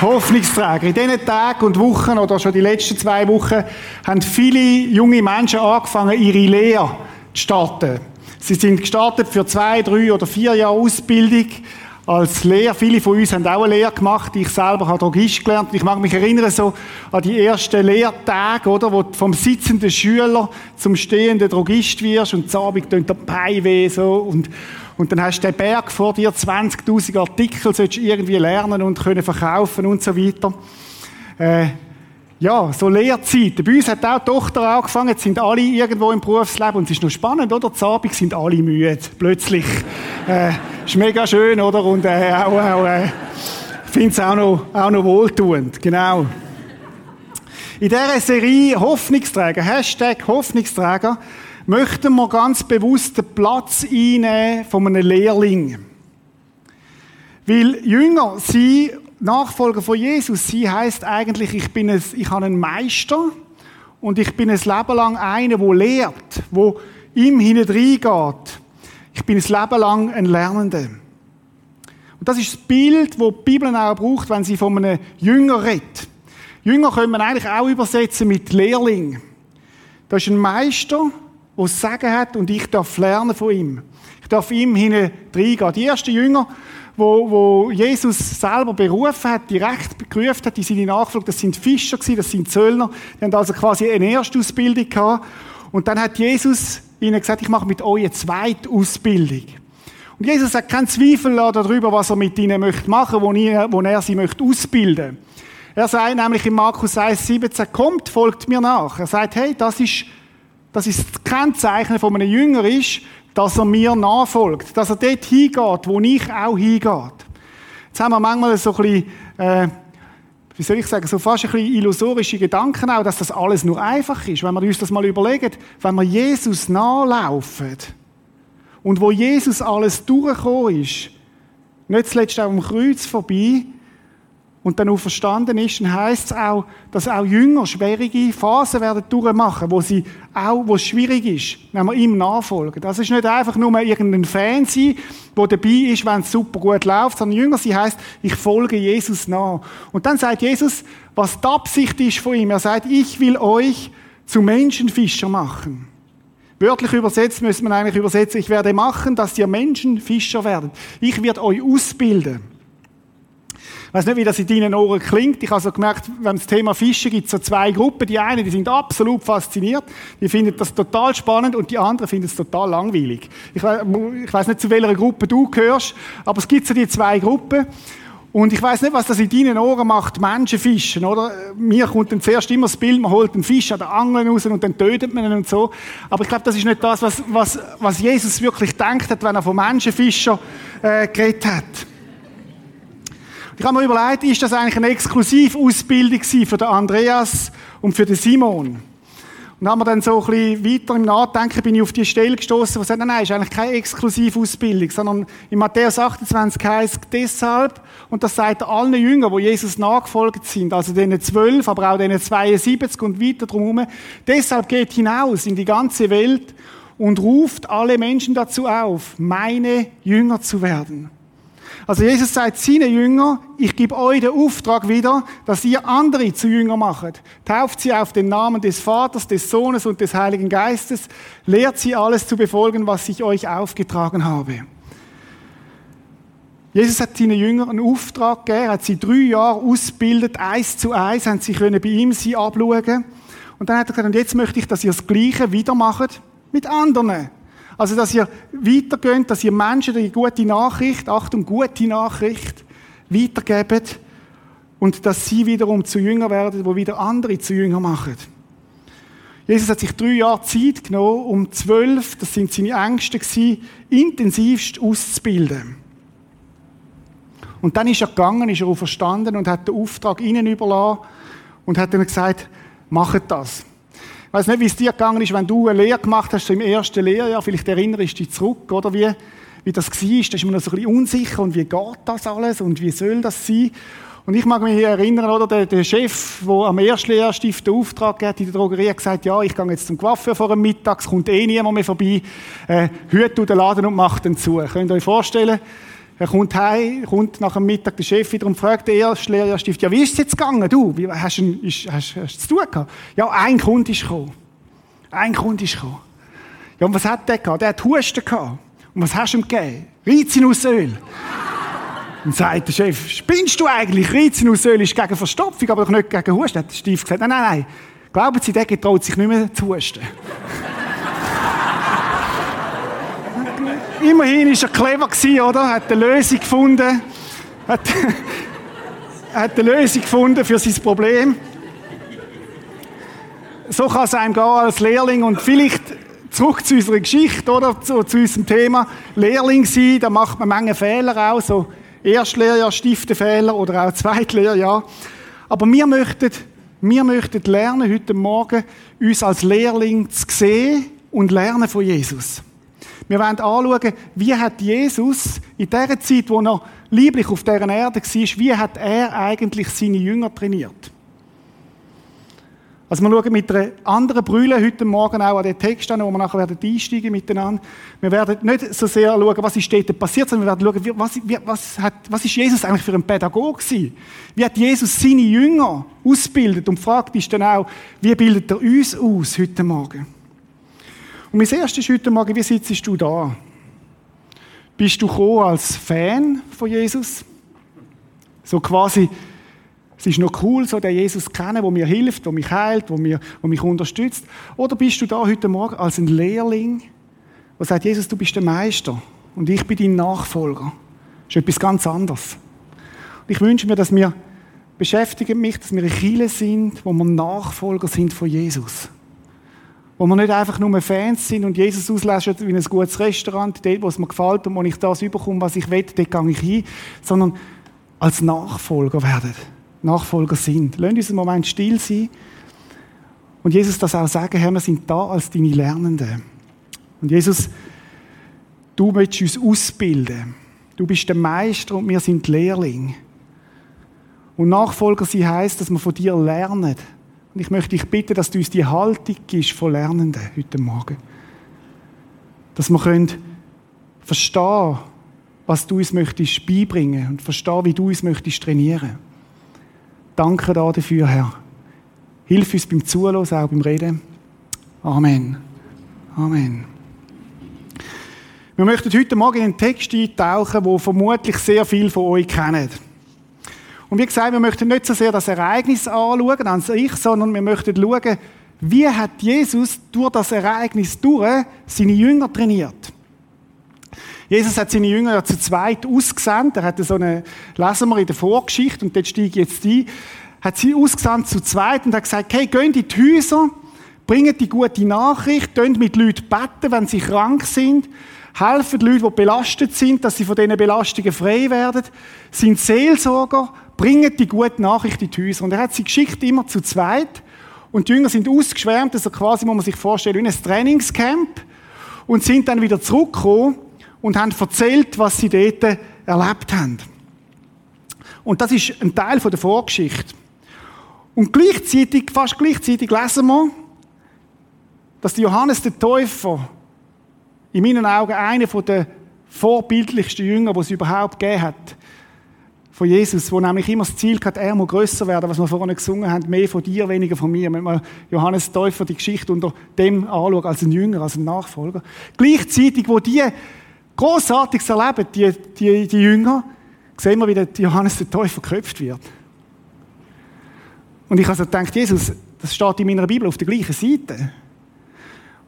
Hoffnungsträger. In diesen Tagen und Wochen oder schon die letzten zwei Wochen haben viele junge Menschen angefangen, ihre Lehre zu starten. Sie sind gestartet für zwei, drei oder vier Jahre Ausbildung als Lehrer. Viele von uns haben auch eine Lehre gemacht. Ich selber habe Drogist gelernt. Ich mag mich erinnern so an die ersten Lehrtage, oder, wo du vom sitzenden Schüler zum stehenden Drogist wirst und zu Abend der Bein weh, so. Und, und dann hast du den Berg vor dir, 20.000 Artikel, sollst du irgendwie lernen und können verkaufen und so weiter. Äh, ja, so Lehrzeiten. Bei uns hat auch die Tochter angefangen, jetzt sind alle irgendwo im Berufsleben und es ist noch spannend, oder? Zu Abend sind alle müde, plötzlich. Äh, ist mega schön, oder? Und äh, auch, auch äh, finde es auch noch, auch noch wohltuend, genau. In dieser Serie Hoffnungsträger, Hashtag Hoffnungsträger, möchten wir ganz bewusst den Platz einnehmen von einem Lehrling. Weil Jünger, sie, Nachfolger von Jesus, sie heißt eigentlich, ich bin ein, ich habe einen Meister und ich bin ein Leben lang einer, der lehrt, wo ihm hineingeht. Ich bin ein Leben lang ein Lernender. Und das ist das Bild, das die Bibel auch braucht, wenn sie von einem Jünger redet. Jünger können wir eigentlich auch übersetzen mit Lehrling. Das ist ein Meister, es Sagen hat und ich darf lernen von ihm. Ich darf ihm hineingehen. Die ersten Jünger, wo, wo Jesus selber berufen hat, direkt berufen hat in seine Nachfolge, das sind Fischer gewesen, das sind Zöllner. Die haben also quasi eine Erstausbildung gehabt. Und dann hat Jesus ihnen gesagt, ich mache mit euch eine Zweitausbildung. Und Jesus hat keinen Zweifel darüber, was er mit ihnen möchte machen, wo, wo er sie möchte ausbilden. Er sagt nämlich in Markus 1, 17, kommt, folgt mir nach. Er sagt, hey, das ist das ist das Kennzeichen von einem Jünger ist, dass er mir nachfolgt. Dass er dort hingeht, wo ich auch hingehe. Jetzt haben wir manchmal so ein bisschen, äh, wie soll ich sagen, so fast ein bisschen illusorische Gedanken auch, dass das alles nur einfach ist. Wenn wir uns das mal überlegen, wenn wir Jesus nachlaufen und wo Jesus alles durchgekommen ist, nicht zuletzt auch am Kreuz vorbei, und dann auch verstanden ist, dann heisst es auch, dass auch Jünger schwierige Phasen werden durchmachen, wo sie auch, wo es schwierig ist, wenn wir ihm nachfolgen. Das ist nicht einfach nur irgendein Fan sein, der dabei ist, wenn es super gut läuft, sondern Jünger, sie heisst, ich folge Jesus nach. Und dann sagt Jesus, was die Absicht ist von ihm. Er sagt, ich will euch zu Menschenfischer machen. Wörtlich übersetzt müsste man eigentlich übersetzen, ich werde machen, dass ihr Menschenfischer werdet. Ich werde euch ausbilden. Ich weiß nicht, wie das in deinen Ohren klingt. Ich habe so gemerkt, wenn es Thema Fischen gibt, so zwei Gruppen. Die einen, die sind absolut fasziniert, die finden das total spannend und die anderen finden es total langweilig. Ich ich weiß nicht, zu welcher Gruppe du gehörst, aber es gibt so die zwei Gruppen. Und ich weiß nicht, was das in deinen Ohren macht, Menschen fischen, oder? Mir kommt dann zuerst immer das Bild, man holt einen Fisch an der Angel raus und dann tötet man ihn und so. Aber ich glaube, das ist nicht das, was, was, was Jesus wirklich denkt hat, wenn er von Menschenfischer äh, geredet hat. Ich habe mir überlegt, ist das eigentlich eine Exklusivausbildung für den Andreas und für den Simon? Und haben wir dann so ein bisschen weiter im Nachdenken bin ich auf die Stelle gestoßen, wo sagt, nein, nein, ist eigentlich keine Exklusivausbildung, sondern in Matthäus 28 heißt deshalb, und das sagt allen Jüngern, wo Jesus nachgefolgt sind, also denen zwölf, aber auch denen 72 und weiter drumherum, deshalb geht hinaus in die ganze Welt und ruft alle Menschen dazu auf, meine Jünger zu werden. Also Jesus sagt seinen Jüngern, ich gebe euch den Auftrag wieder, dass ihr andere zu Jünger macht. Tauft sie auf den Namen des Vaters, des Sohnes und des Heiligen Geistes. Lehrt sie alles zu befolgen, was ich euch aufgetragen habe. Jesus hat seinen Jüngern einen Auftrag gegeben, hat sie drei Jahre ausgebildet, eins zu eins, haben sie können bei ihm sie abschauen. Und dann hat er gesagt, und jetzt möchte ich, dass ihr das Gleiche wieder macht mit anderen. Also, dass ihr weitergeht, dass ihr Menschen die gute Nachricht, Achtung, gute Nachricht, weitergebt und dass sie wiederum zu Jünger werden, wo wieder andere zu Jünger machen. Jesus hat sich drei Jahre Zeit genommen, um zwölf, das sind seine Ängste gewesen, intensivst auszubilden. Und dann ist er gegangen, ist er auch verstanden und hat den Auftrag ihnen überlassen und hat ihnen gesagt, macht das. Ich weiß nicht, wie es dir gegangen ist, wenn du eine Lehre gemacht hast, so im ersten Lehrjahr, vielleicht erinnerst du dich zurück, oder wie, wie das war, da ist man so ein bisschen unsicher und wie geht das alles und wie soll das sein? Und ich mag mich erinnern, oder, der, der Chef, der am ersten Lehrstift den Auftrag hat in der Drogerie, hat gesagt, ja, ich gehe jetzt zum Coiffeur vor dem Mittag, es kommt eh niemand mehr vorbei, äh, hüt du den Laden und mach den zu. Könnt ihr euch vorstellen, Er kommt heim, kommt nach dem Mittag der Chef wieder und fragt den ersten Lehrerstift, ja, wie ist es jetzt gegangen, du? Wie, hast du hast, hast, hast zu tun gehabt? Ja, ein Kunde ist gekommen. Ein Kunde ist gekommen. Ja, und was hat der gehabt? Der hat Husten gehabt. Und was hast du ihm gegeben? Rizinusöl. Und sagt der Chef, spinnst du eigentlich? Rizinusöl ist gegen Verstopfung, aber doch nicht gegen Husten. Hat der Stief gesagt, nein, nein, nein. Glauben Sie, der getraut sich nicht mehr zu husten. Immerhin war er clever, gewesen, oder? Hat eine Lösung gefunden. Hat, hat eine Lösung gefunden für sein Problem. So kann es einem gehen als Lehrling und vielleicht zurück zu unserer Geschichte, oder? Zu, zu unserem Thema. Lehrling sein, da macht man Menge Fehler auch, so Erstlehrjahr, Stiftefehler oder auch Zweitlehrjahr. Aber wir möchten, wir möchten lernen, heute Morgen, uns als Lehrling zu sehen und lernen von Jesus. Wir wollen anschauen, wie hat Jesus in der Zeit, wo er lieblich auf dieser Erde war, wie hat er eigentlich seine Jünger trainiert? Also wir schauen mit einer anderen Brille heute Morgen auch an den Text an, wo wir nachher werden einsteigen miteinander. Wir werden nicht so sehr schauen, was ist dort passiert, sondern wir werden schauen, was, was, hat, was ist Jesus eigentlich für ein Pädagoge gewesen? Wie hat Jesus seine Jünger ausgebildet? Und fragt ist dann auch, wie bildet er uns aus heute Morgen? Und mein erstes heute Morgen, wie sitzt du da? Bist du gekommen als Fan von Jesus? So quasi, es ist noch cool, so den Jesus kennen, der mir hilft, der mich heilt, der, mir, der mich unterstützt. Oder bist du da heute Morgen als ein Lehrling, der sagt, Jesus, du bist der Meister und ich bin dein Nachfolger. Das ist etwas ganz anderes. Und ich wünsche mir, dass wir beschäftigen mich, dass wir eine Kirche sind, wo wir Nachfolger sind von Jesus. Wo wir nicht einfach nur Fans sind und Jesus auslöschen wie ein gutes Restaurant, dort, wo es mir gefällt und wo ich das überkomme, was ich will, dort gehe ich hin, sondern als Nachfolger werden. Nachfolger sind. Lasst uns einen Moment still sein und Jesus das auch sagen, Herr, wir sind da als deine Lernenden. Und Jesus, du willst uns ausbilden. Du bist der Meister und wir sind Lehrling. Und Nachfolger sein heisst, dass wir von dir lernen und ich möchte dich bitten, dass du uns die Haltung gibst von Lernenden heute Morgen. Dass wir können verstehen, was du uns möchtest beibringen und verstehen, wie du uns möchtest trainieren. Danke dafür, Herr. Hilf uns beim Zuhören, auch beim Reden. Amen. Amen. Wir möchten heute Morgen in einen Text eintauchen, wo vermutlich sehr viele von euch kennen. Und wie gesagt, wir möchten nicht so sehr das Ereignis anschauen an sich, sondern wir möchten schauen, wie hat Jesus durch das Ereignis durch seine Jünger trainiert. Jesus hat seine Jünger ja zu zweit ausgesandt. Er hatte so eine, lesen wir in der Vorgeschichte, und dort steige ich jetzt ein, hat sie ausgesandt zu zweit und hat gesagt, hey, geht in die Häuser, bringt die gute Nachricht, könnt mit Leuten beten, wenn sie krank sind, helfen die Leute, die belastet sind, dass sie von diesen Belastungen frei werden, sind Seelsorger, bringen die gute Nachricht in die Häuser. Und er hat sie geschickt immer zu zweit. Und die Jünger sind ausgeschwärmt, also quasi, muss man sich vorstellen, wie ein Trainingscamp. Und sind dann wieder zurückgekommen und haben erzählt, was sie dort erlebt haben. Und das ist ein Teil der Vorgeschichte. Und gleichzeitig, fast gleichzeitig lesen wir, dass Johannes der Täufer in meinen Augen einer der vorbildlichsten Jünger, die es überhaupt gegeben hat, von Jesus, wo nämlich immer das Ziel hat, er muss grösser werden, was wir vorhin gesungen haben, mehr von dir, weniger von mir. Wenn man Johannes Täufer die Geschichte unter dem anschaut, als ein Jünger, als ein Nachfolger. Gleichzeitig, wo die Großartiges erleben, die, die, die Jünger, sehen wir, wie Johannes der Täufer geköpft wird. Und ich habe also gedacht, Jesus, das steht in meiner Bibel auf der gleichen Seite.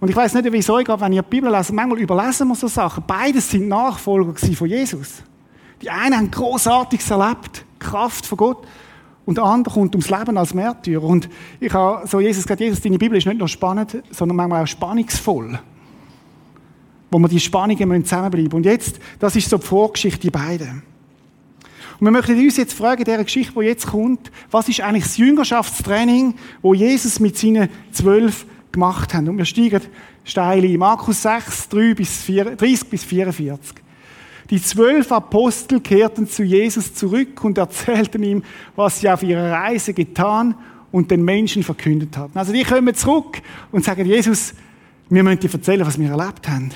Und ich weiß nicht, wie es euch geht, wenn ihr die Bibel lest. Manchmal überlesen wir so Sachen. Beides sind Nachfolger von Jesus. Die einen haben Großartiges erlebt, Kraft von Gott. Und der andere kommt ums Leben als Märtyrer. Und ich habe so Jesus gesagt, Jesus, deine Bibel ist nicht nur spannend, sondern manchmal auch spannungsvoll. Wo wir die Spannungen zusammenbleiben. Und jetzt, das ist so die Vorgeschichte, die beiden. Und wir möchten uns jetzt fragen, dieser Geschichte, die jetzt kommt, was ist eigentlich das Jüngerschaftstraining, wo Jesus mit seinen zwölf gemacht hat? Und wir steigen steil ein. Markus 6, 3 bis 4, 30 bis 44. Die zwölf Apostel kehrten zu Jesus zurück und erzählten ihm, was sie auf ihrer Reise getan und den Menschen verkündet hatten. Also die kommen zurück und sagen, Jesus, wir müssen dir erzählen, was wir erlebt haben.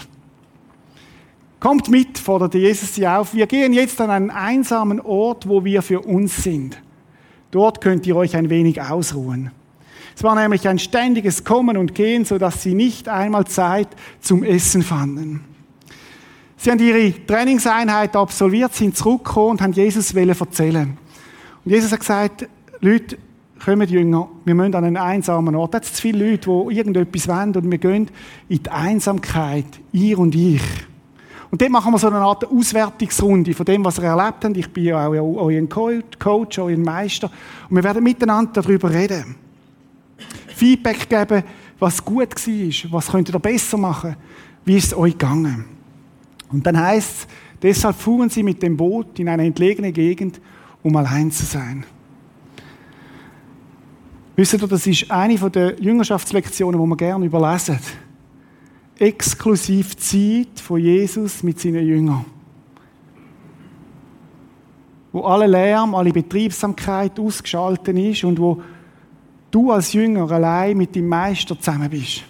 Kommt mit, fordert Jesus sie auf. Wir gehen jetzt an einen einsamen Ort, wo wir für uns sind. Dort könnt ihr euch ein wenig ausruhen. Es war nämlich ein ständiges Kommen und Gehen, so dass sie nicht einmal Zeit zum Essen fanden. Sie haben ihre Trainingseinheit absolviert, sind zurückgekommen und haben Jesus erzählen. Und Jesus hat gesagt, Leute, kommen Jünger, wir müssen an einen einsamen Ort. Da zu viele Leute, die irgendetwas wollen und wir gehen in die Einsamkeit, ihr und ich. Und dort machen wir so eine Art Auswertungsrunde von dem, was ihr erlebt habt. Ich bin ja auch euer Coach, euer Meister. Und wir werden miteinander darüber reden. Feedback geben, was gut war, was könnt ihr besser machen, wie ist es euch gegangen. Und dann heißt es, deshalb fuhren sie mit dem Boot in eine entlegene Gegend, um allein zu sein. Wisst ihr, das ist eine der Jüngerschaftslektionen, die wir gerne überlesen. Exklusiv Zeit von Jesus mit seinen Jüngern. Wo alle Lärm, alle Betriebsamkeit ausgeschaltet ist und wo du als Jünger allein mit dem Meister zusammen bist.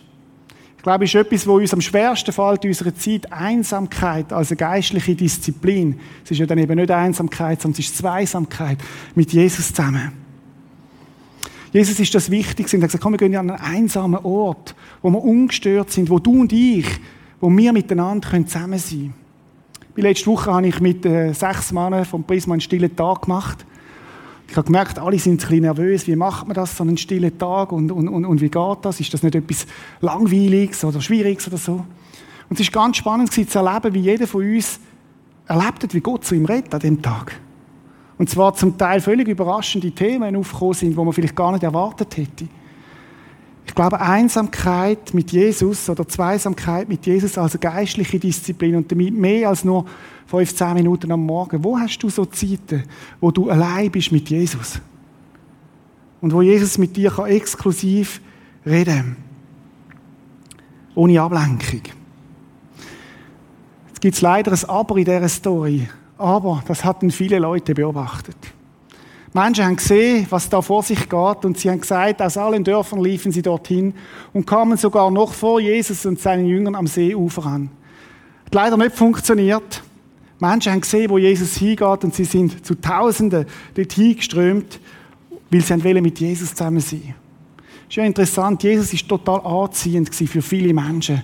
Glaube, ist etwas, wo uns am schwersten fällt in unserer Zeit, Einsamkeit als eine geistliche Disziplin. Es ist ja dann eben nicht Einsamkeit, sondern es ist Zweisamkeit mit Jesus zusammen. Jesus ist das Wichtigste. Er hat gesagt, komm, wir gehen an einen einsamen Ort, wo wir ungestört sind, wo du und ich, wo wir miteinander zusammen sein können. Letzte Woche habe ich mit äh, sechs Männern vom Prisma einen stillen Tag gemacht. Ich habe gemerkt, alle sind ein bisschen nervös. Wie macht man das, so einen stillen Tag? Und, und, und, und wie geht das? Ist das nicht etwas Langweiliges oder Schwieriges oder so? Und es war ganz spannend zu erleben, wie jeder von uns erlebt hat, wie Gott zu ihm redet an dem Tag. Und zwar zum Teil völlig überraschende Themen aufgekommen sind, die man vielleicht gar nicht erwartet hätte. Ich glaube, Einsamkeit mit Jesus oder Zweisamkeit mit Jesus als eine geistliche Disziplin und damit mehr als nur 15 Minuten am Morgen. Wo hast du so Zeiten, wo du allein bist mit Jesus? Und wo Jesus mit dir kann exklusiv reden Ohne Ablenkung. Jetzt gibt es leider ein Aber in dieser Story. Aber das hatten viele Leute beobachtet. Menschen haben gesehen, was da vor sich geht, und sie haben gesagt, aus allen Dörfern liefen sie dorthin und kamen sogar noch vor Jesus und seinen Jüngern am Seeufer an. Hat leider nicht funktioniert. Menschen haben gesehen, wo Jesus hingeht, und sie sind zu Tausenden dorthin geströmt, weil sie wollen mit Jesus zusammen sein. Ist ja interessant, Jesus ist total anziehend für viele Menschen.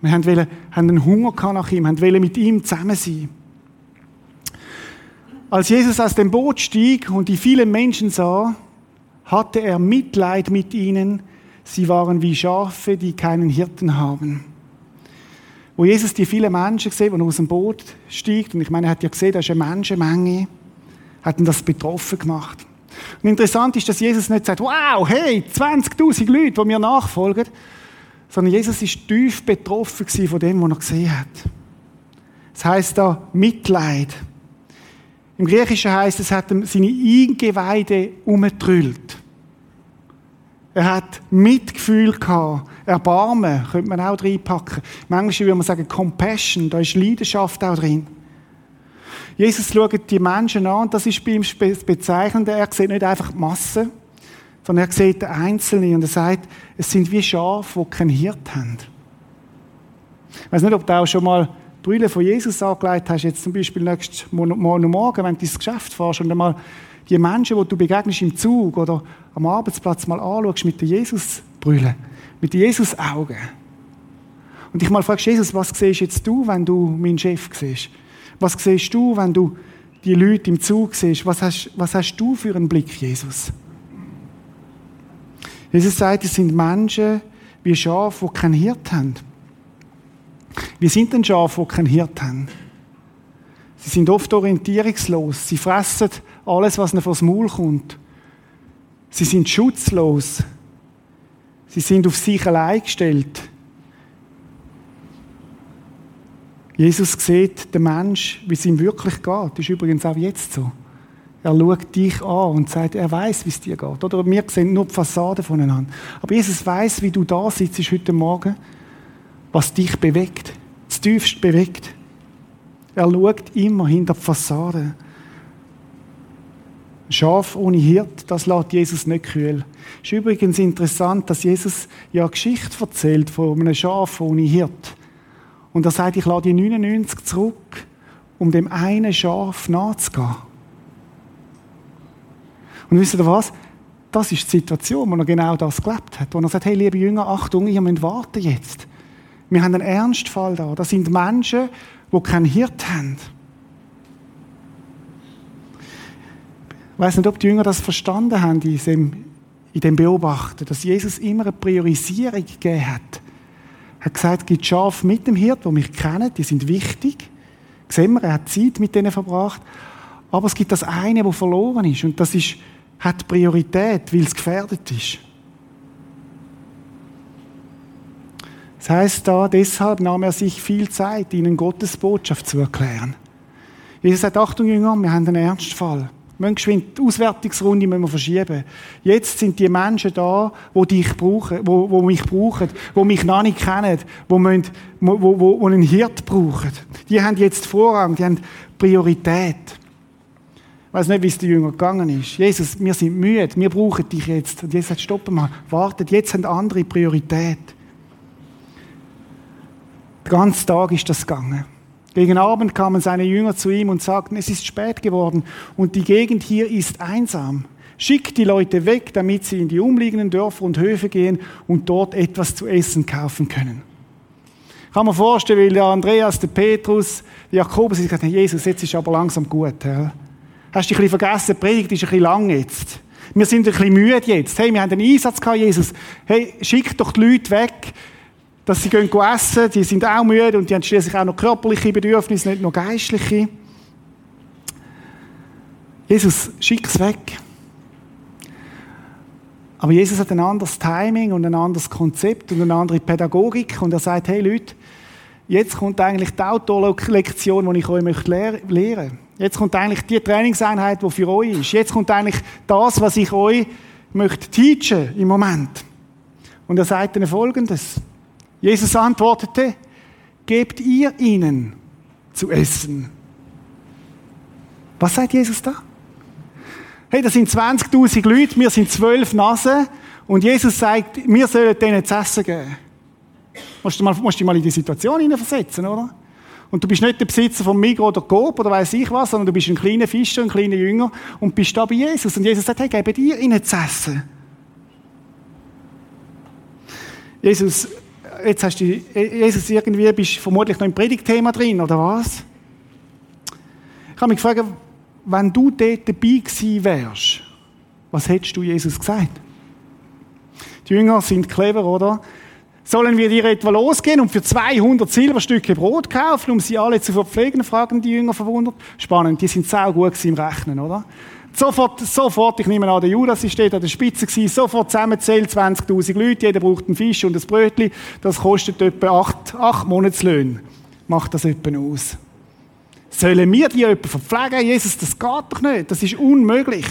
Wir haben einen Hunger nach ihm, haben mit ihm zusammen sein. Als Jesus aus dem Boot stieg und die vielen Menschen sah, hatte er Mitleid mit ihnen. Sie waren wie Schafe, die keinen Hirten haben. Wo Jesus die vielen Menschen gesehen, die aus dem Boot stieg, und ich meine, er hat ja gesehen, da ist eine Menschenmenge, hat ihn das betroffen gemacht. Und interessant ist, dass Jesus nicht sagt, wow, hey, 20.000 Leute, die mir nachfolgen, sondern Jesus ist tief betroffen von dem, was er gesehen hat. Das heißt da Mitleid. Im Griechischen heißt es, hat seine Eingeweide umgetrüllt. Er hat Mitgefühl gehabt. Erbarmen könnte man auch reinpacken. Manchmal würde man sagen Compassion, da ist Leidenschaft auch drin. Jesus schaut die Menschen an das ist bei ihm das Bezeichnende. Er sieht nicht einfach die Masse, sondern er sieht den Einzelnen und er sagt, es sind wie Schafe, die keinen Hirt haben. Ich weiß nicht, ob du auch schon mal Brille von Jesus angelegt hast, jetzt zum Beispiel nächsten Morgen, wenn du ins Geschäft fährst und einmal die Menschen, die du begegnest im Zug oder am Arbeitsplatz mal anschaust mit der Jesus-Brille, mit den Jesus-Augen. Und dich mal fragst, Jesus, was siehst jetzt du, wenn du meinen Chef siehst? Was siehst du, wenn du die Leute im Zug siehst? Was hast, was hast du für einen Blick, Jesus? Jesus sagt, es sind Menschen wie Schafe, die keinen Hirt haben. Wie sind denn Schafe, die keinen Hirt haben? Sie sind oft orientierungslos. Sie fressen alles, was ihnen vors Maul kommt. Sie sind schutzlos. Sie sind auf sich allein gestellt. Jesus sieht den Mensch, wie es ihm wirklich geht. Das ist übrigens auch jetzt so. Er schaut dich an und sagt, er weiß, wie es dir geht. Oder wir sehen nur die Fassade voneinander. Aber Jesus weiß, wie du da sitzt heute Morgen was dich bewegt, das tiefst bewegt. Er schaut immer hinter die Fassade. Schaf ohne Hirt, das lässt Jesus nicht kühl. Es ist übrigens interessant, dass Jesus ja eine Geschichte erzählt von einem Schaf ohne Hirt. Und er sagt, ich lade die 99 zurück, um dem einen Schaf nachzugehen. Und wisst ihr was? Das ist die Situation, wo er genau das gelebt hat. Wo er sagt, hey, liebe Jünger, Achtung, ihr müsst warten jetzt. Wir haben einen Ernstfall da. Das sind Menschen, die keinen Hirt haben. Ich weiß nicht, ob die Jünger das verstanden haben in dem, Beobachten, dass Jesus immer eine Priorisierung gegeben hat. Er hat gesagt, es gibt Schafe mit dem Hirt, die mich kennen, die sind wichtig. Sehen wir, er hat Zeit mit denen verbracht. Aber es gibt das eine, das verloren ist. Und das ist, hat Priorität, weil es gefährdet ist. Das heißt da, deshalb nahm er sich viel Zeit, ihnen Gottes Botschaft zu erklären. Jesus sagt, Achtung Jünger, wir haben einen Ernstfall. Wir müssen geschwind die Auswertungsrunde müssen wir verschieben. Jetzt sind die Menschen da, die dich brauchen, wo, wo mich brauchen, die mich noch nicht kennen, wo, müssen, wo, wo, wo einen Hirt brauchen. Die haben jetzt Vorrang, die haben Priorität. Ich weiß nicht, wie es den Jüngern gegangen ist. Jesus, wir sind müde, wir brauchen dich jetzt. Und Jesus sagt, stopp mal, wartet, jetzt haben andere Priorität. Den ganzen Tag ist das gegangen. Gegen Abend kamen seine Jünger zu ihm und sagten, es ist spät geworden und die Gegend hier ist einsam. Schickt die Leute weg, damit sie in die umliegenden Dörfer und Höfe gehen und dort etwas zu essen kaufen können. Kann mir vorstellen, weil der Andreas, der Petrus, der Jakobus, sie gesagt Jesus, jetzt ist aber langsam gut. Ja. Hast dich ein bisschen vergessen, die Predigt ist ein bisschen lang jetzt. Wir sind ein bisschen müde jetzt. Hey, wir haben einen Einsatz gehabt, Jesus. Hey, schick doch die Leute weg dass sie gehen essen, die sind auch müde und die haben schließlich auch noch körperliche Bedürfnisse, nicht nur geistliche. Jesus, schick's weg. Aber Jesus hat ein anderes Timing und ein anderes Konzept und eine andere Pädagogik und er sagt, hey Leute, jetzt kommt eigentlich die Autolektion, die ich euch möchte lehren Jetzt kommt eigentlich die Trainingseinheit, die für euch ist. Jetzt kommt eigentlich das, was ich euch möchte teachen im Moment. Und er sagt ihnen Folgendes. Jesus antwortete, gebt ihr ihnen zu essen. Was sagt Jesus da? Hey, das sind 20.000 Leute, wir sind zwölf Nasen und Jesus sagt, wir sollen denen zu essen geben. Musst du, mal, musst du mal in die Situation hineinversetzen, oder? Und du bist nicht der Besitzer von Migros oder Coop oder weiß ich was, sondern du bist ein kleiner Fischer, ein kleiner Jünger und bist da bei Jesus. Und Jesus sagt, hey, gebt ihr ihnen zu essen. Jesus jetzt hast du, Jesus, irgendwie bist vermutlich noch im Predigtthema drin, oder was? Ich habe mich gefragt, wenn du dort dabei gewesen wärst, was hättest du Jesus gesagt? Die Jünger sind clever, oder? Sollen wir dir etwa losgehen und für 200 Silberstücke Brot kaufen, um sie alle zu verpflegen? fragen die Jünger verwundert. Spannend, die sind sau gut im Rechnen, oder? Sofort, sofort, ich nehme an, der Judas dort an der Spitze gewesen, sofort zusammenzählt, 20.000 Leute, jeder braucht einen Fisch und ein Brötchen, das kostet etwa acht, acht Monatslöhne. Macht das etwa aus. Sollen wir die jemanden verpflegen? Jesus, das geht doch nicht, das ist unmöglich.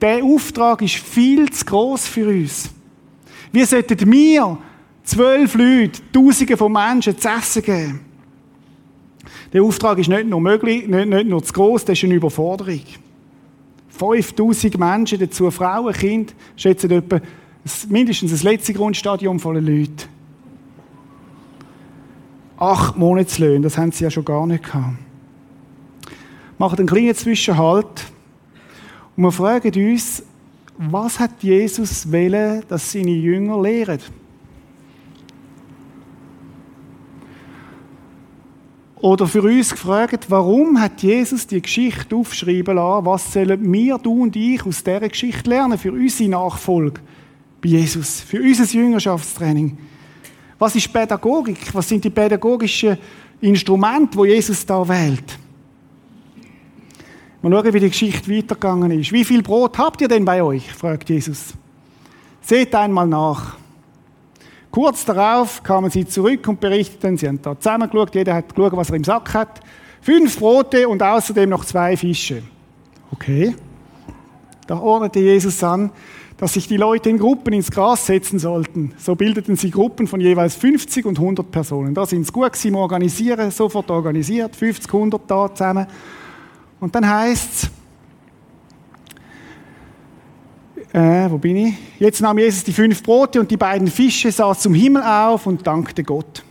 Der Auftrag ist viel zu groß für uns. Wir sollten mir, zwölf Leute, Tausende von Menschen zu essen geben. Der Auftrag ist nicht nur möglich, nicht, nicht nur zu groß, das ist eine Überforderung. 5000 Menschen, dazu Frauen, Kinder, schätzen etwa mindestens das letzte Grundstadium voller Leute. Acht Monatslöhne, das haben sie ja schon gar nicht gehabt. Machen einen kleinen Zwischenhalt und wir fragen uns, was hat Jesus wollen, dass seine Jünger lehren? Oder für uns gefragt, warum hat Jesus die Geschichte aufschreiben lassen? Was sollen wir, du und ich, aus dieser Geschichte lernen für unsere Nachfolge bei Jesus, für unser Jüngerschaftstraining? Was ist Pädagogik? Was sind die pädagogischen Instrumente, wo Jesus da wählt? Mal schauen, wie die Geschichte weitergegangen ist. Wie viel Brot habt ihr denn bei euch? fragt Jesus. Seht einmal nach. Kurz darauf kamen sie zurück und berichteten, sie haben da zusammengeschaut, jeder hat geschaut, was er im Sack hat. Fünf Brote und außerdem noch zwei Fische. Okay. Da ordnete Jesus an, dass sich die Leute in Gruppen ins Gras setzen sollten. So bildeten sie Gruppen von jeweils 50 und 100 Personen. Da sind sie gut gewesen, organisieren, sofort organisiert, 50, 100 da zusammen. Und dann heißt es, äh, wo bin ich? Jetzt nahm Jesus die fünf Brote und die beiden Fische, sah zum Himmel auf und dankte Gott.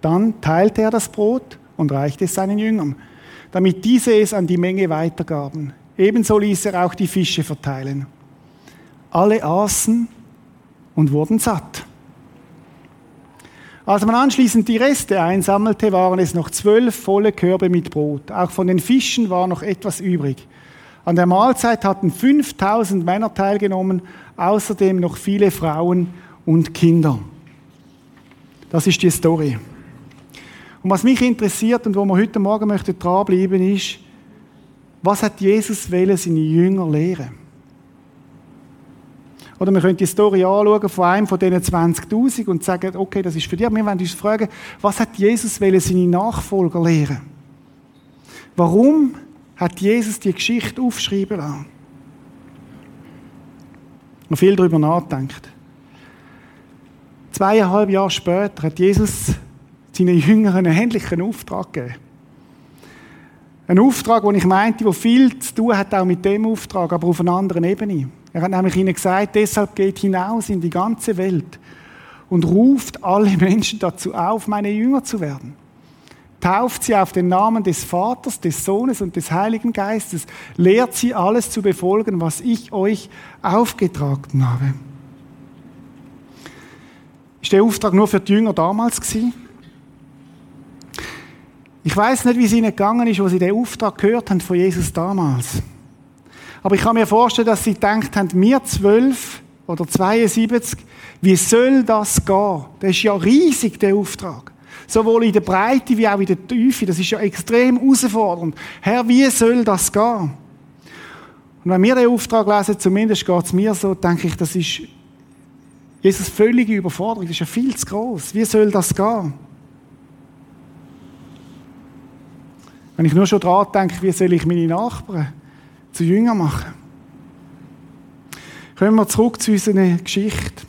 Dann teilte er das Brot und reichte es seinen Jüngern, damit diese es an die Menge weitergaben. Ebenso ließ er auch die Fische verteilen. Alle aßen und wurden satt. Als man anschließend die Reste einsammelte, waren es noch zwölf volle Körbe mit Brot. Auch von den Fischen war noch etwas übrig. An der Mahlzeit hatten 5000 Männer teilgenommen, außerdem noch viele Frauen und Kinder. Das ist die Story. Und was mich interessiert und wo wir heute Morgen möchten dranbleiben ist, was hat Jesus wollen seine Jünger lehren? Oder wir können die Story anschauen von einem von diesen 20.000 und sagen, okay, das ist für dich. Wir wollen uns fragen, was hat Jesus wollen seine Nachfolger lehren? Warum hat Jesus die Geschichte aufschreiben lassen? Und viel darüber nachdenkt. Zweieinhalb Jahre später hat Jesus seinen Jüngern einen ähnlichen Auftrag gegeben. Ein Auftrag, wo ich meinte, wo viel zu tun hat auch mit dem Auftrag, aber auf einer anderen Ebene. Er hat nämlich ihnen gesagt, deshalb geht hinaus in die ganze Welt und ruft alle Menschen dazu auf, meine Jünger zu werden. Tauft sie auf den Namen des Vaters, des Sohnes und des Heiligen Geistes. Lehrt sie alles zu befolgen, was ich euch aufgetragen habe. Ist der Auftrag nur für die Jünger damals gewesen? Ich weiß nicht, wie es ihnen gegangen ist, wo sie den Auftrag gehört haben von Jesus damals. Aber ich kann mir vorstellen, dass sie gedacht haben, wir zwölf oder 72, wie soll das gehen? Das ist ja riesig, der Auftrag. Sowohl in der Breite wie auch in der Tiefe. Das ist ja extrem herausfordernd. Herr, wie soll das gehen? Und wenn wir den Auftrag lesen, zumindest geht es mir so, denke ich, das ist Jesus völlige Überforderung. Das ist ja viel zu groß. Wie soll das gehen? Wenn ich nur schon daran denke, wie soll ich meine Nachbarn zu Jünger machen? Kommen wir zurück zu unserer Geschichte.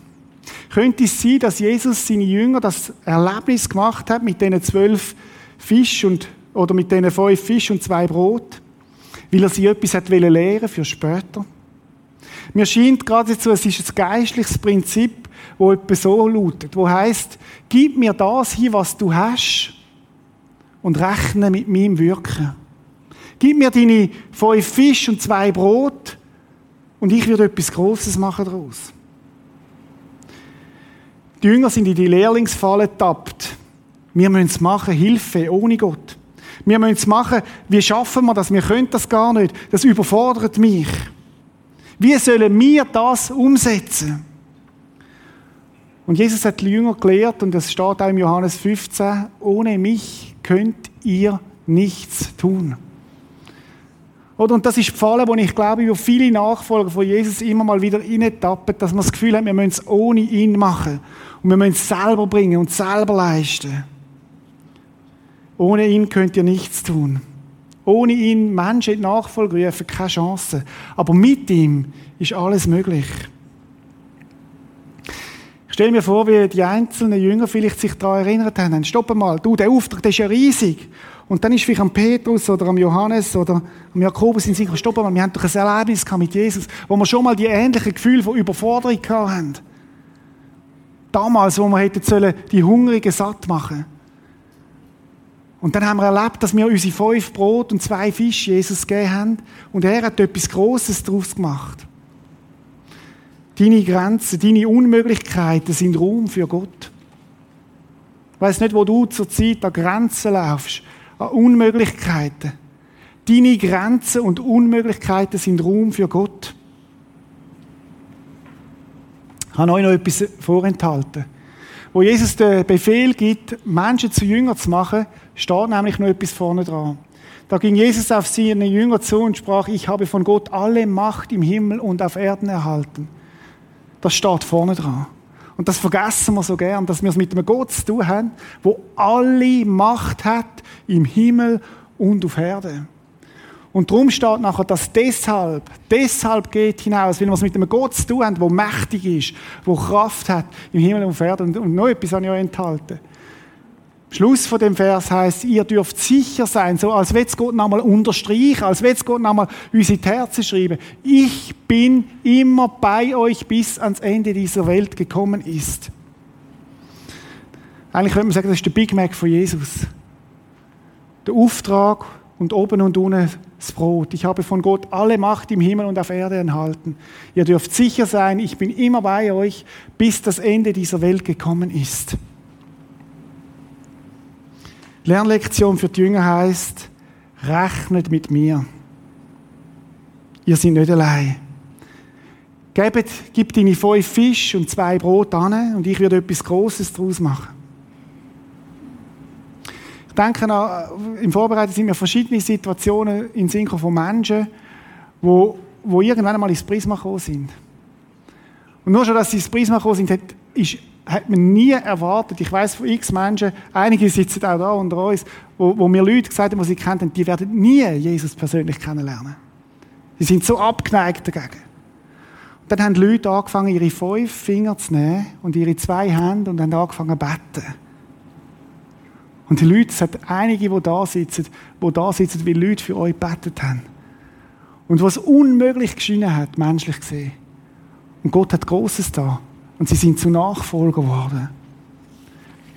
Könnte es sein, dass Jesus seine Jünger das Erlebnis gemacht hat mit diesen zwölf Fisch und, oder mit diesen fünf Fisch und zwei Brot? Weil er sie etwas hat lehren für später? Mir scheint geradezu, es ist ein geistliches Prinzip, wo etwa so lautet, wo heißt, gib mir das hier, was du hast, und rechne mit meinem Wirken. Gib mir deine fünf Fisch und zwei Brot und ich werde etwas Großes machen daraus. Die Jünger sind in die Lehrlingsfalle getappt. Wir müssen es machen, Hilfe, ohne Gott. Wir müssen es machen, wie schaffen wir das? Wir können das gar nicht. Das überfordert mich. Wie sollen wir das umsetzen? Und Jesus hat die Jünger gelehrt, und das steht auch im Johannes 15, ohne mich könnt ihr nichts tun. Oder? Und das ist die Falle, wo ich glaube, wo viele Nachfolger von Jesus immer mal wieder tappen, dass man das Gefühl hat, wir müssen es ohne ihn machen. Und wir müssen es selber bringen und selber leisten. Ohne ihn könnt ihr nichts tun. Ohne ihn Menschen in Nachfolge rufen, keine Chance. Aber mit ihm ist alles möglich. Stell mir vor, wie die einzelnen Jünger vielleicht sich daran erinnert haben. Stopp mal, du, der Auftrag, der ist ja riesig. Und dann ist vielleicht am Petrus oder am Johannes oder am Jakobus in sich, stopp mal, wir haben doch ein Erlebnis mit Jesus, wo wir schon mal die ähnlichen Gefühle von Überforderung haben. Damals, wo wir hätten sollen, die Hungrigen satt machen. Und dann haben wir erlebt, dass wir unsere fünf Brot und zwei Fische Jesus gegeben haben. Und er hat etwas Großes daraus gemacht. Deine Grenzen, deine Unmöglichkeiten sind Raum für Gott. Ich weiss nicht, wo du zurzeit an Grenzen laufst, an Unmöglichkeiten. Deine Grenzen und Unmöglichkeiten sind Raum für Gott. Ich habe euch noch etwas vorenthalten. Wo Jesus den Befehl gibt, Menschen zu Jünger zu machen, steht nämlich noch etwas vorne dran. Da ging Jesus auf seine Jünger zu und sprach, ich habe von Gott alle Macht im Himmel und auf Erden erhalten. Das steht vorne dran. Und das vergessen wir so gern, dass wir es mit einem Gott zu tun haben, wo alle Macht hat im Himmel und auf Erde. Und darum steht nachher, dass deshalb, deshalb geht hinaus, weil wir es mit einem Gott zu tun haben, der mächtig ist, der Kraft hat im Himmel und auf Erde. Und, noch etwas habe ich euch enthalten. Schluss von dem Vers heißt, ihr dürft sicher sein, so als wird Gott nochmal unterstreichen, als wird Gott nochmal unsere Herzen schreiben. Ich bin immer bei euch bis ans Ende dieser Welt gekommen ist. Eigentlich könnte man sagen, das ist der Big Mac von Jesus. Der Auftrag und oben und unten das Brot. Ich habe von Gott alle Macht im Himmel und auf Erde erhalten. Ihr dürft sicher sein, ich bin immer bei euch, bis das Ende dieser Welt gekommen ist. Lernlektion für die Jünger heißt, rechnet mit mir. Ihr seid nicht allein. Gebt, gib deine fünf Fisch und zwei Brot an und ich werde etwas Großes daraus machen. Ich denke, an, im Vorbereiten sind mir verschiedene Situationen in Sinn von Menschen, wo, wo irgendwann einmal ins Prisma gekommen sind. Und nur schon, dass sie ins Prisma gekommen sind, ist, hat man nie erwartet. Ich weiß von x Menschen, einige sitzen auch da unter uns, wo, wo mir Leute gesagt haben, die sie kennen, die werden nie Jesus persönlich kennenlernen. Sie sind so abgeneigt dagegen. Und dann haben die Leute angefangen, ihre fünf Finger zu nehmen und ihre zwei Hände und haben angefangen zu beten. Und die Leute, es hat einige, die da sitzen, die da sitzen, weil Leute für euch betet haben. Und was unmöglich geschienen hat, menschlich gesehen. Und Gott hat Großes da. Und sie sind zu Nachfolger geworden.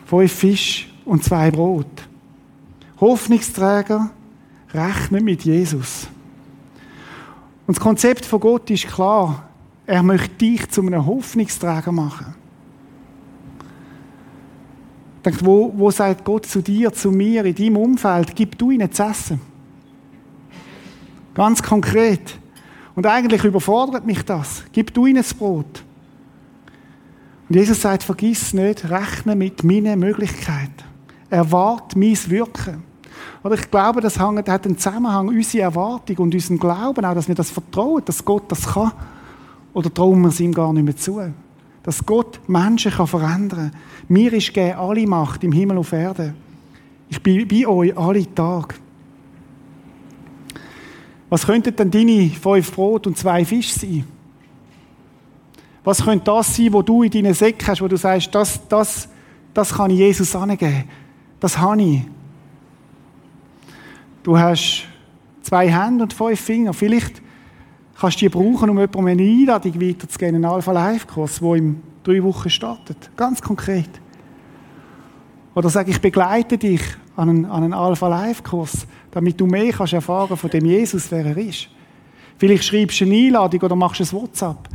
Fünf Fisch und zwei Brot. Hoffnungsträger rechnen mit Jesus. Und das Konzept von Gott ist klar. Er möchte dich zu einem Hoffnungsträger machen. Denkt, wo, wo sagt Gott zu dir, zu mir, in deinem Umfeld, gib du ihnen zu essen? Ganz konkret. Und eigentlich überfordert mich das. Gib du ihnen das Brot. Und Jesus sagt, vergiss nicht, rechne mit meinen Möglichkeiten. Erwart mein Wirken. Oder ich glaube, das hat einen Zusammenhang, unsere Erwartung und unseren Glauben auch, dass wir das vertrauen, dass Gott das kann. Oder trauen wir es ihm gar nicht mehr zu? Dass Gott Menschen kann verändern kann. Mir ist gegeben alle Macht im Himmel auf Erde. Ich bin bei euch alle Tage. Was könnten denn deine fünf Brot und zwei Fische sein? Was könnte das sein, wo du in deinen Säcken hast, wo du sagst, das, das, das kann ich Jesus angeben. Das habe ich. Du hast zwei Hände und fünf Finger. Vielleicht kannst du die brauchen, um jemandem eine Einladung weiterzugeben, einen Alpha-Life-Kurs, der in drei Wochen startet. Ganz konkret. Oder sag ich begleite dich an einen, an einen Alpha-Life-Kurs, damit du mehr kannst erfahren von dem Jesus, wer er ist. Vielleicht schreibst du eine Einladung oder machst ein WhatsApp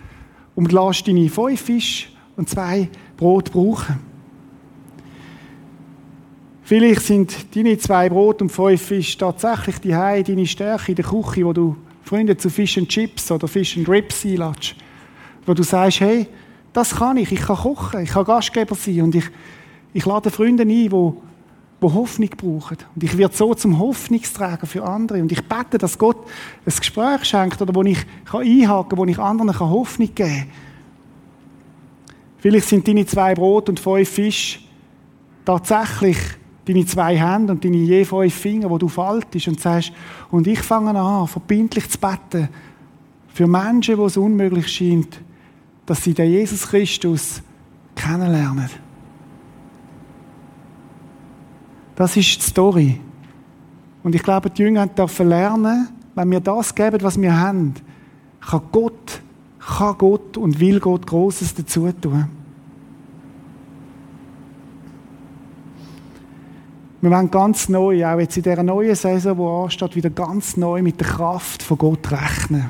und lässt deine fünf Fisch und zwei Brot brauchen. Vielleicht sind deine zwei Brot und fünf Fisch tatsächlich die Hause, deine Stärke in der Küche, wo du Freunde zu Fish and Chips oder Fish and Rips einlädst. Wo du sagst, hey, das kann ich, ich kann kochen, ich kann Gastgeber sein und ich, ich lade Freunde ein, die, die Hoffnung brauchen. Und ich werde so zum Hoffnungsträger für andere. Und ich bete, dass Gott ein Gespräch schenkt oder wo ich einhaken kann, wo ich anderen Hoffnung geben kann. Vielleicht sind deine zwei Brot und fünf Fisch tatsächlich deine zwei Hände und deine je fünf Finger, wo du faltest und sagst, und ich fange an, verbindlich zu beten für Menschen, wo es unmöglich scheint, dass sie den Jesus Christus kennenlernen. Das ist die Story. Und ich glaube, die Jünger dürfen lernen, wenn wir das geben, was wir haben, kann Gott, kann Gott und will Gott Großes dazu tun. Wir wollen ganz neu, auch jetzt in dieser neuen Saison, die ansteht, wieder ganz neu mit der Kraft von Gott rechnen.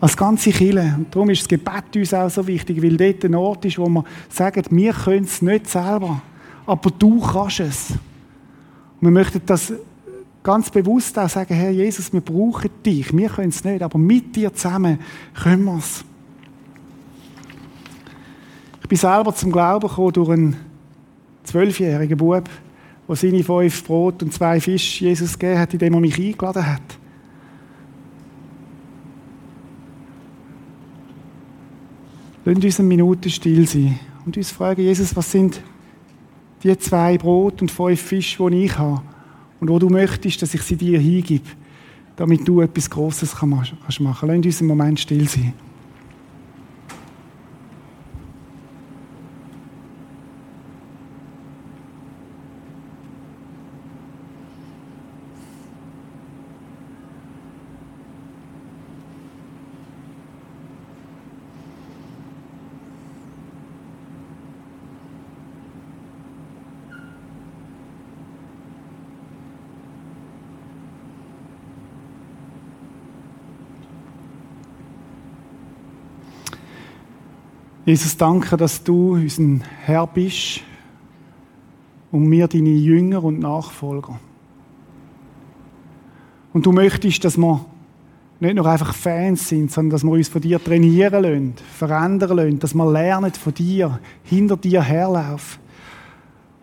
Als ganze Kille. Und darum ist das Gebet uns auch so wichtig, weil dort ein Ort ist, wo wir sagen, wir können es nicht selber, aber du kannst es. Und wir möchten das ganz bewusst auch sagen, Herr Jesus, wir brauchen dich. Wir können es nicht, aber mit dir zusammen können wir es. Ich bin selber zum Glauben gekommen durch einen zwölfjährigen Bub, der seine fünf Brot und zwei Fische Jesus gegeben hat, indem er mich eingeladen hat. Lasst uns eine Minute still sein und uns fragen, Jesus, was sind die zwei Brot und fünf Fische, die ich habe und wo du möchtest, dass ich sie dir hingib, damit du etwas Großes machen kannst. Lasst uns einen Moment still sein. Jesus, danke, dass du unser Herr bist und wir deine Jünger und Nachfolger. Und du möchtest, dass wir nicht nur einfach Fans sind, sondern dass wir uns von dir trainieren lassen, verändern lassen, dass wir lernen von dir, hinter dir herlaufen.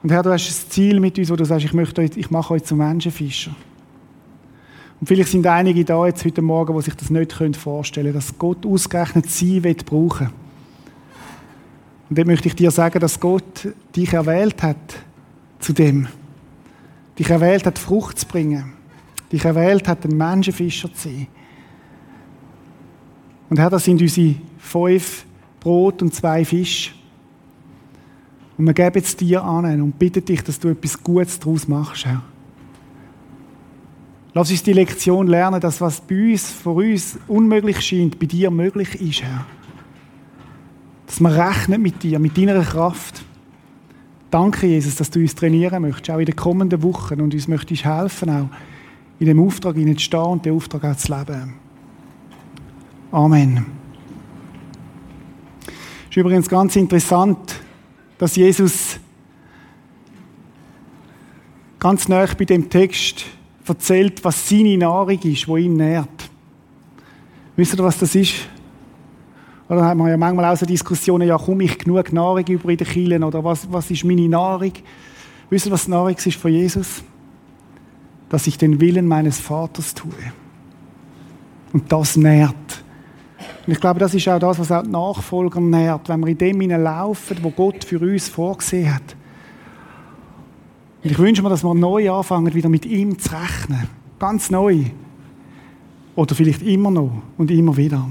Und Herr, du hast ein Ziel mit uns, wo du sagst, ich, möchte ich mache euch zum Menschenfischer. Und vielleicht sind einige da jetzt heute Morgen, die sich das nicht vorstellen können, dass Gott ausgerechnet sie wird brauchen. Und dann möchte ich dir sagen, dass Gott dich erwählt hat zu dem. Dich erwählt hat, Frucht zu bringen. Dich erwählt hat, ein Menschenfischer zu sein. Und Herr, das sind unsere fünf Brot und zwei Fische. Und wir geben es dir an und bitten dich, dass du etwas Gutes daraus machst, Herr. Lass uns die Lektion lernen, dass was bei uns, vor uns unmöglich scheint, bei dir möglich ist, Herr. Dass wir rechnen mit dir, mit deiner Kraft. Danke, Jesus, dass du uns trainieren möchtest, auch in den kommenden Wochen und uns möchtest helfen, auch in dem Auftrag zu stehen und den Auftrag auch zu leben. Amen. Es ist übrigens ganz interessant, dass Jesus ganz nah bei dem Text erzählt, was seine Nahrung ist, wo ihn nährt. Wisst ihr, was das ist? Oder hat man ja manchmal auch so Diskussionen, ja, komme ich genug Nahrung über in den Kielen oder was, was ist meine Nahrung? Wisst ihr, was Nahrung ist von Jesus? Dass ich den Willen meines Vaters tue. Und das nährt. Und ich glaube, das ist auch das, was auch die Nachfolger nährt, wenn wir in dem laufen, wo Gott für uns vorgesehen hat. Und ich wünsche mir, dass wir neu anfangen, wieder mit ihm zu rechnen. Ganz neu. Oder vielleicht immer noch und immer wieder.